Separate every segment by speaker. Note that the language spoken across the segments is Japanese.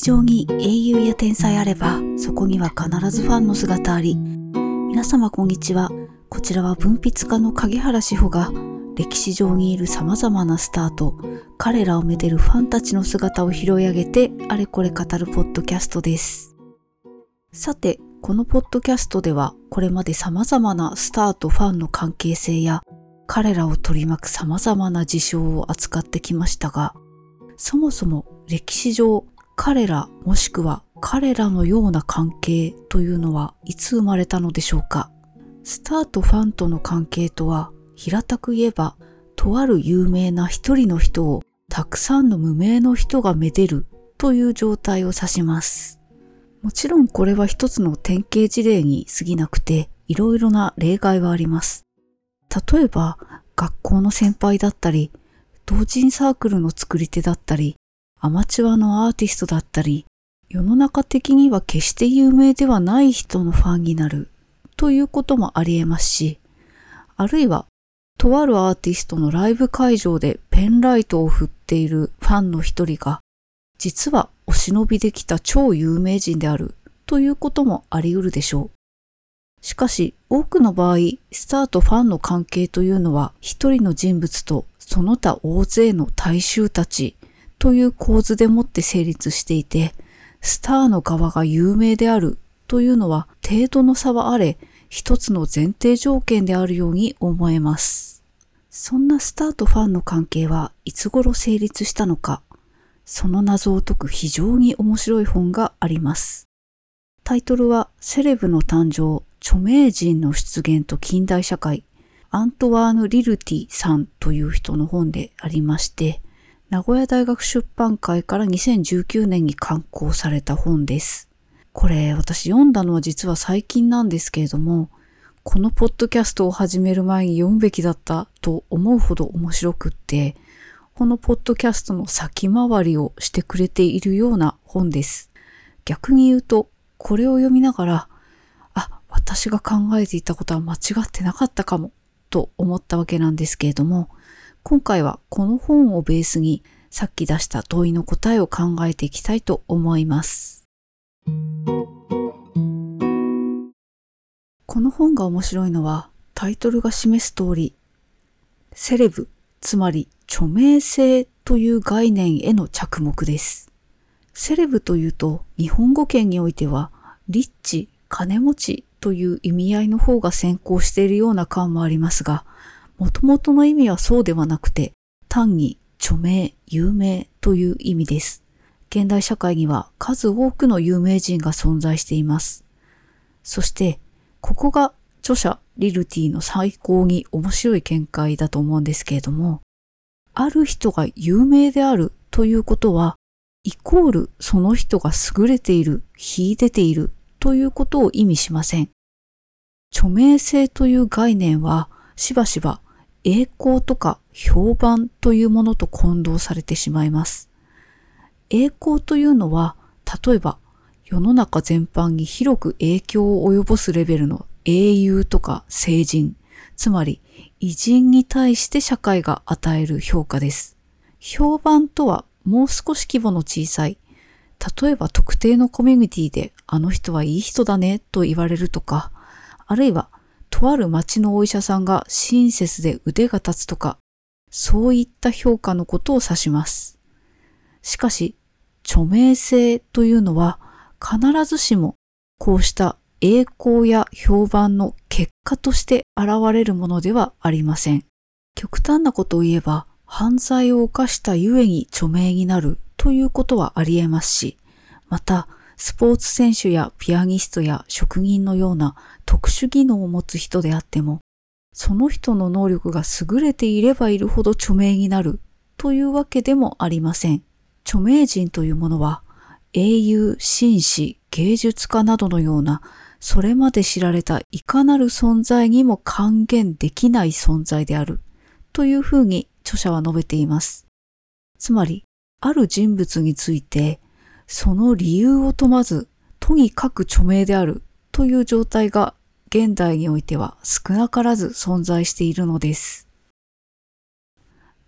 Speaker 1: 史上に英雄や天才あれば、そこには必ずファンの姿あり。皆様こんにちは。こちらは文筆家の影原志保が、歴史上にいる様々なスターと、彼らをめでるファンたちの姿を拾い上げて、あれこれ語るポッドキャストです。さて、このポッドキャストでは、これまで様々なスターとファンの関係性や、彼らを取り巻く様々な事象を扱ってきましたが、そもそも歴史上彼らもしくは彼らのような関係というのはいつ生まれたのでしょうか？スターとファンとの関係とは平たく言えばとある有名な一人の人をたくさんの無名の人がめでるという状態を指します。もちろんこれは一つの典型事例に過ぎなくていろいろな例外はあります。例えば学校の先輩だったり同人サークルの作り手だったり、アマチュアのアーティストだったり、世の中的には決して有名ではない人のファンになるということもあり得ますし、あるいは、とあるアーティストのライブ会場でペンライトを振っているファンの一人が、実はお忍びできた超有名人であるということもあり得るでしょう。しかし、多くの場合、スターとファンの関係というのは一人の人物とその他大勢の大衆たちという構図でもって成立していて、スターの側が有名であるというのは程度の差はあれ、一つの前提条件であるように思えます。そんなスターとファンの関係はいつ頃成立したのか、その謎を解く非常に面白い本があります。タイトルはセレブの誕生、著名人の出現と近代社会アントワーヌ・リルティさんという人の本でありまして、名古屋大学出版会から2019年に刊行された本です。これ私読んだのは実は最近なんですけれども、このポッドキャストを始める前に読むべきだったと思うほど面白くって、このポッドキャストの先回りをしてくれているような本です。逆に言うと、これを読みながら、あ、私が考えていたことは間違ってなかったかもと思ったわけなんですけれども、今回はこの本をベースにさっき出した問いの答えを考えていきたいと思います。この本が面白いのはタイトルが示す通り、セレブ、つまり著名性という概念への着目です。セレブというと日本語圏においてはリッチ、金持ちという意味合いの方が先行しているような感もありますが、元々の意味はそうではなくて、単に著名、有名という意味です。現代社会には数多くの有名人が存在しています。そして、ここが著者リルティの最高に面白い見解だと思うんですけれども、ある人が有名であるということは、イコールその人が優れている、秀でているということを意味しません。著名性という概念はしばしば栄光とか評判というものと混同されてしまいます。栄光というのは、例えば世の中全般に広く影響を及ぼすレベルの英雄とか聖人、つまり偉人に対して社会が与える評価です。評判とはもう少し規模の小さい例えば特定のコミュニティであの人はいい人だねと言われるとか、あるいはとある町のお医者さんが親切で腕が立つとか、そういった評価のことを指します。しかし、著名性というのは必ずしもこうした栄光や評判の結果として現れるものではありません。極端なことを言えば、犯罪を犯したゆえに著名になるということはあり得ますし、また、スポーツ選手やピアニストや職人のような特殊技能を持つ人であっても、その人の能力が優れていればいるほど著名になるというわけでもありません。著名人というものは、英雄、紳士、芸術家などのような、それまで知られたいかなる存在にも還元できない存在である、というふうに著者は述べています。つまり、ある人物について、その理由を問わず、とにかく著名であるという状態が現代においては少なからず存在しているのです。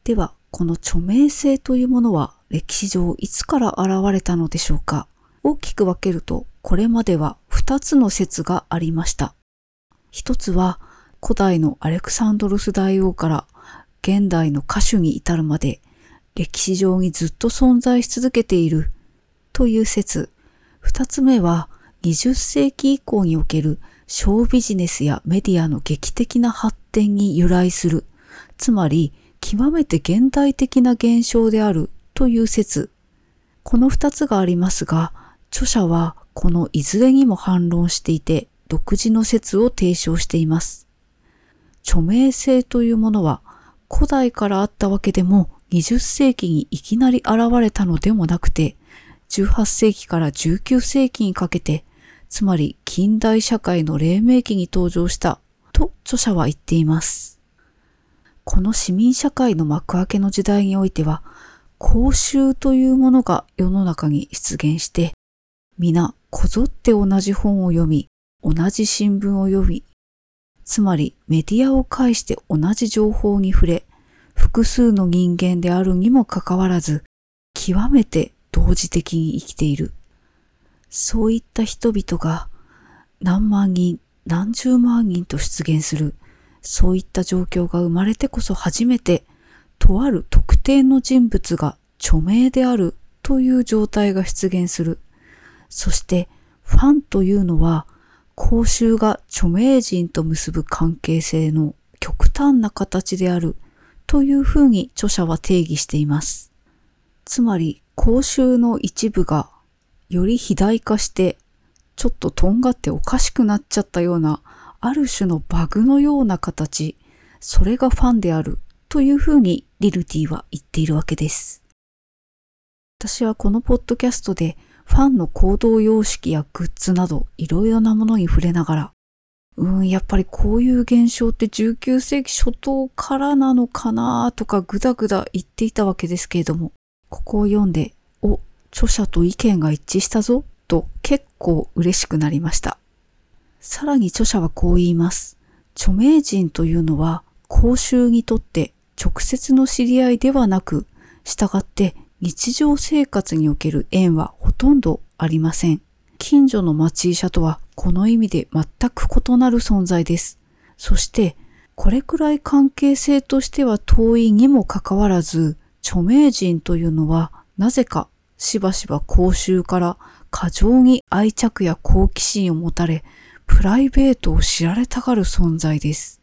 Speaker 1: では、この著名性というものは歴史上いつから現れたのでしょうか大きく分けると、これまでは2つの説がありました。一つは、古代のアレクサンドロス大王から現代の歌手に至るまで歴史上にずっと存在し続けているという説。二つ目は20世紀以降におけるショービジネスやメディアの劇的な発展に由来する。つまり極めて現代的な現象であるという説。この二つがありますが、著者はこのいずれにも反論していて独自の説を提唱しています。著名性というものは古代からあったわけでも20世紀にいきなり現れたのでもなくて18世紀から19世紀にかけてつまり近代社会の黎明期に登場したと著者は言っています。この市民社会の幕開けの時代においては公衆というものが世の中に出現して皆こぞって同じ本を読み同じ新聞を読みつまりメディアを介して同じ情報に触れ、複数の人間であるにもかかわらず、極めて同時的に生きている。そういった人々が何万人、何十万人と出現する、そういった状況が生まれてこそ初めて、とある特定の人物が著名であるという状態が出現する。そして、ファンというのは、公衆が著名人と結ぶ関係性の極端な形であるというふうに著者は定義しています。つまり公衆の一部がより肥大化してちょっととんがっておかしくなっちゃったようなある種のバグのような形、それがファンであるというふうにリルティは言っているわけです。私はこのポッドキャストでファンの行動様式やグッズなどいろいろなものに触れながら、うん、やっぱりこういう現象って19世紀初頭からなのかなとかぐだぐだ言っていたわけですけれども、ここを読んで、お、著者と意見が一致したぞと結構嬉しくなりました。さらに著者はこう言います。著名人というのは公衆にとって直接の知り合いではなく、従って日常生活における縁はほとんどありません。近所の町医者とはこの意味で全く異なる存在です。そして、これくらい関係性としては遠いにもかかわらず、著名人というのはなぜかしばしば公衆から過剰に愛着や好奇心を持たれ、プライベートを知られたがる存在です。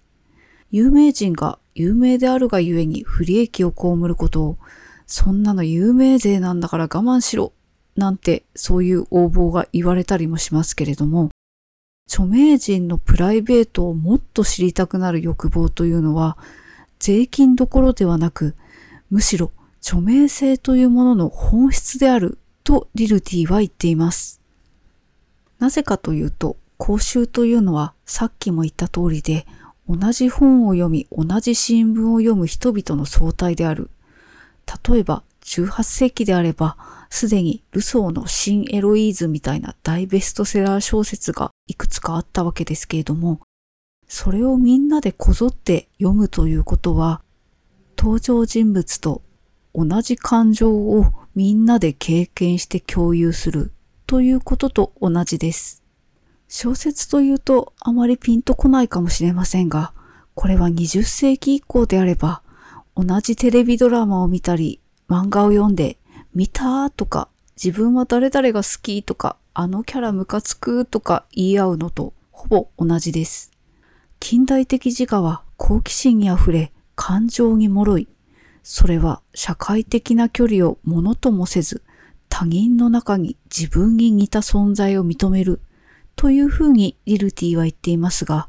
Speaker 1: 有名人が有名であるがゆえに不利益を被ることをそんなの有名税なんだから我慢しろなんてそういう応募が言われたりもしますけれども、著名人のプライベートをもっと知りたくなる欲望というのは、税金どころではなく、むしろ著名性というものの本質であるとリルティは言っています。なぜかというと、講習というのはさっきも言った通りで、同じ本を読み、同じ新聞を読む人々の総体である例えば18世紀であれば、すでにルソーの新エロイーズみたいな大ベストセラー小説がいくつかあったわけですけれども、それをみんなでこぞって読むということは、登場人物と同じ感情をみんなで経験して共有するということと同じです。小説というとあまりピンとこないかもしれませんが、これは20世紀以降であれば、同じテレビドラマを見たり、漫画を読んで、見たーとか、自分は誰々が好きとか、あのキャラムカつくとか言い合うのとほぼ同じです。近代的自我は好奇心に溢れ、感情に脆い。それは社会的な距離をものともせず、他人の中に自分に似た存在を認めるというふうにリルティは言っていますが、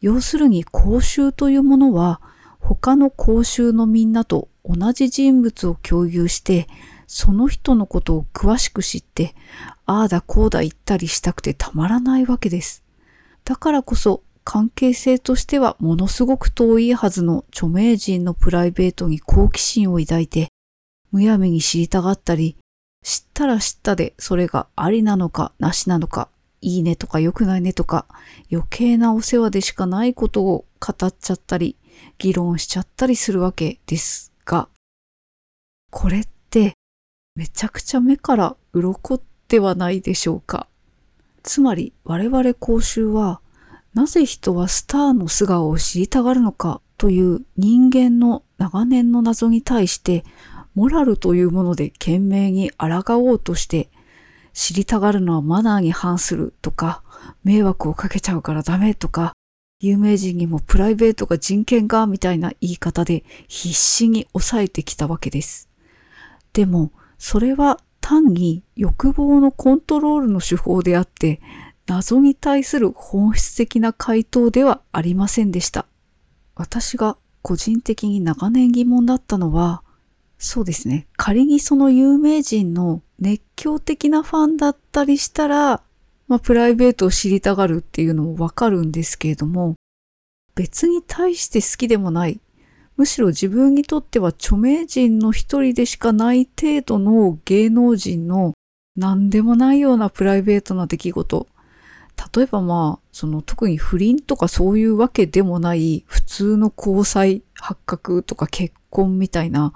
Speaker 1: 要するに公衆というものは他の公衆のみんなと同じ人物を共有して、その人のことを詳しく知って、ああだこうだ言ったりしたくてたまらないわけです。だからこそ関係性としてはものすごく遠いはずの著名人のプライベートに好奇心を抱いて、むやみに知りたがったり、知ったら知ったでそれがありなのかなしなのか、いいねとか良くないねとか、余計なお世話でしかないことを語っちゃったり、議論しちゃったりするわけですが、これってめちゃくちゃ目から鱗ではないでしょうか。つまり我々公衆はなぜ人はスターの素顔を知りたがるのかという人間の長年の謎に対してモラルというもので懸命に抗おうとして知りたがるのはマナーに反するとか迷惑をかけちゃうからダメとか有名人にもプライベートが人権がみたいな言い方で必死に抑えてきたわけです。でもそれは単に欲望のコントロールの手法であって謎に対する本質的な回答ではありませんでした。私が個人的に長年疑問だったのは、そうですね。仮にその有名人の熱狂的なファンだったりしたら、まあ、プライベートを知りたがるっていうのもわかるんですけれども、別に対して好きでもない。むしろ自分にとっては著名人の一人でしかない程度の芸能人の何でもないようなプライベートな出来事。例えばまあ、その特に不倫とかそういうわけでもない普通の交際発覚とか結婚みたいな、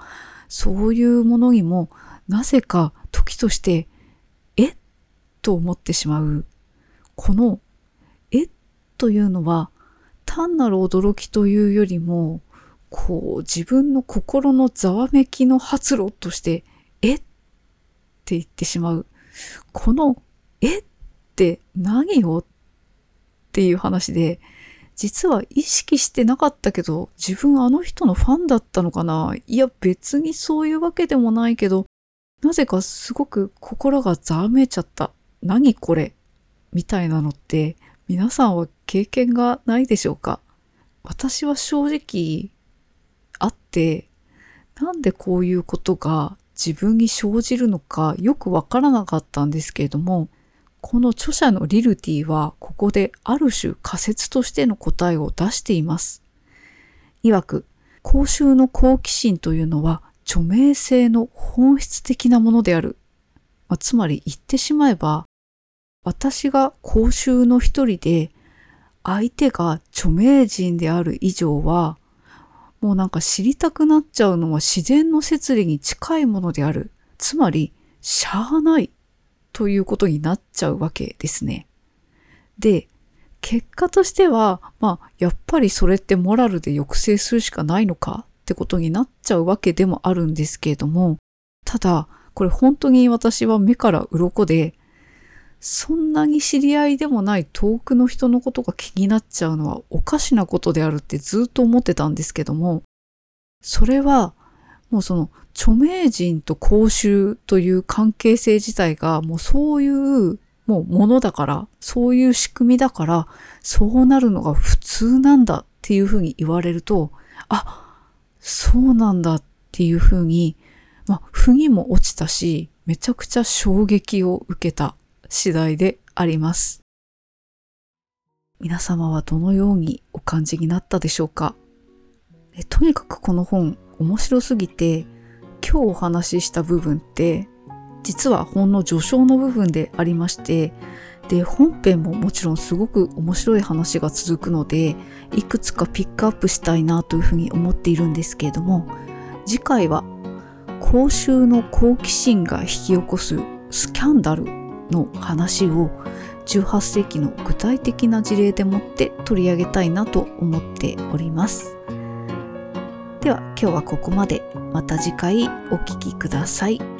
Speaker 1: そういうものにもなぜか時として、えと思ってしまう。この、えというのは単なる驚きというよりも、こう自分の心のざわめきの発露として、えって言ってしまう。この、えっって何を？っていう話で、実は意識してなかったけど、自分あの人のファンだったのかな？いや別にそういうわけでもないけど、なぜかすごく心がざわめいちゃった。何これ？みたいなのって皆さんは経験がないでしょうか？私は正直あって、なんでこういうことが自分に生じるのかよくわからなかったんですけれども、この著者のリルティはここである種仮説としての答えを出しています。曰く、公衆の好奇心というのは著名性の本質的なものである。まあ、つまり言ってしまえば、私が公衆の一人で相手が著名人である以上は、もうなんか知りたくなっちゃうのは自然の摂理に近いものである。つまり、しゃあないということになっちゃうわけですね。で、結果としては、まあ、やっぱりそれってモラルで抑制するしかないのかってことになっちゃうわけでもあるんですけれども、ただ、これ本当に私は目から鱗で、そんなに知り合いでもない遠くの人のことが気になっちゃうのはおかしなことであるってずっと思ってたんですけども、それはもうその著名人と公衆という関係性自体がもうそういうもうものだから、そういう仕組みだから、そうなるのが普通なんだっていうふうに言われると、あ、そうなんだっていうふうに、まあ、腑にも落ちたし、めちゃくちゃ衝撃を受けた次第であります。皆様はどのようにお感じになったでしょうか？えとにかくこの本面白すぎて今日お話しした部分って実はほんの序章の部分でありましてで本編ももちろんすごく面白い話が続くのでいくつかピックアップしたいなというふうに思っているんですけれども次回は公衆の好奇心が引き起こすスキャンダルの話を18世紀の具体的な事例でもって取り上げたいなと思っております。では今日はここまで。また次回お聴きください。